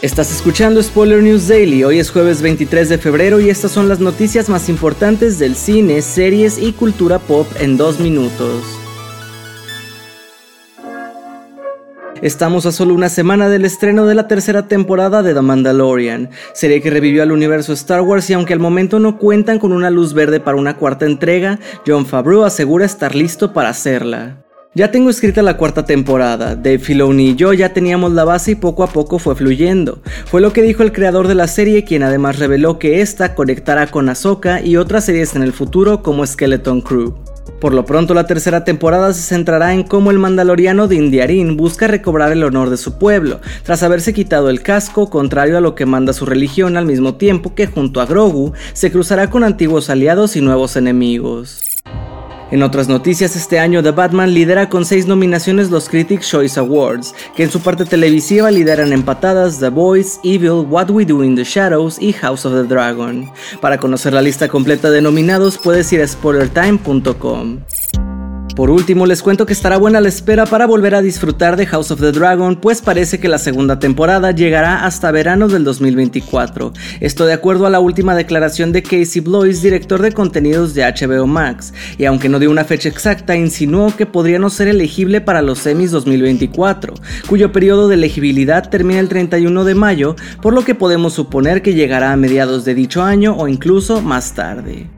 Estás escuchando Spoiler News Daily, hoy es jueves 23 de febrero y estas son las noticias más importantes del cine, series y cultura pop en dos minutos. Estamos a solo una semana del estreno de la tercera temporada de The Mandalorian, serie que revivió al universo Star Wars y aunque al momento no cuentan con una luz verde para una cuarta entrega, John Favreau asegura estar listo para hacerla. Ya tengo escrita la cuarta temporada, Dave Filoni y yo ya teníamos la base y poco a poco fue fluyendo. Fue lo que dijo el creador de la serie, quien además reveló que esta conectará con Ahsoka y otras series en el futuro como Skeleton Crew. Por lo pronto la tercera temporada se centrará en cómo el mandaloriano de Indiarin busca recobrar el honor de su pueblo, tras haberse quitado el casco contrario a lo que manda su religión al mismo tiempo que junto a Grogu se cruzará con antiguos aliados y nuevos enemigos. En otras noticias, este año The Batman lidera con seis nominaciones los Critics' Choice Awards, que en su parte televisiva lideran empatadas The Boys, Evil, What We Do in the Shadows y House of the Dragon. Para conocer la lista completa de nominados puedes ir a spoilertime.com. Por último, les cuento que estará buena la espera para volver a disfrutar de House of the Dragon, pues parece que la segunda temporada llegará hasta verano del 2024. Esto de acuerdo a la última declaración de Casey Blois, director de contenidos de HBO Max, y aunque no dio una fecha exacta, insinuó que podría no ser elegible para los semis 2024, cuyo periodo de elegibilidad termina el 31 de mayo, por lo que podemos suponer que llegará a mediados de dicho año o incluso más tarde.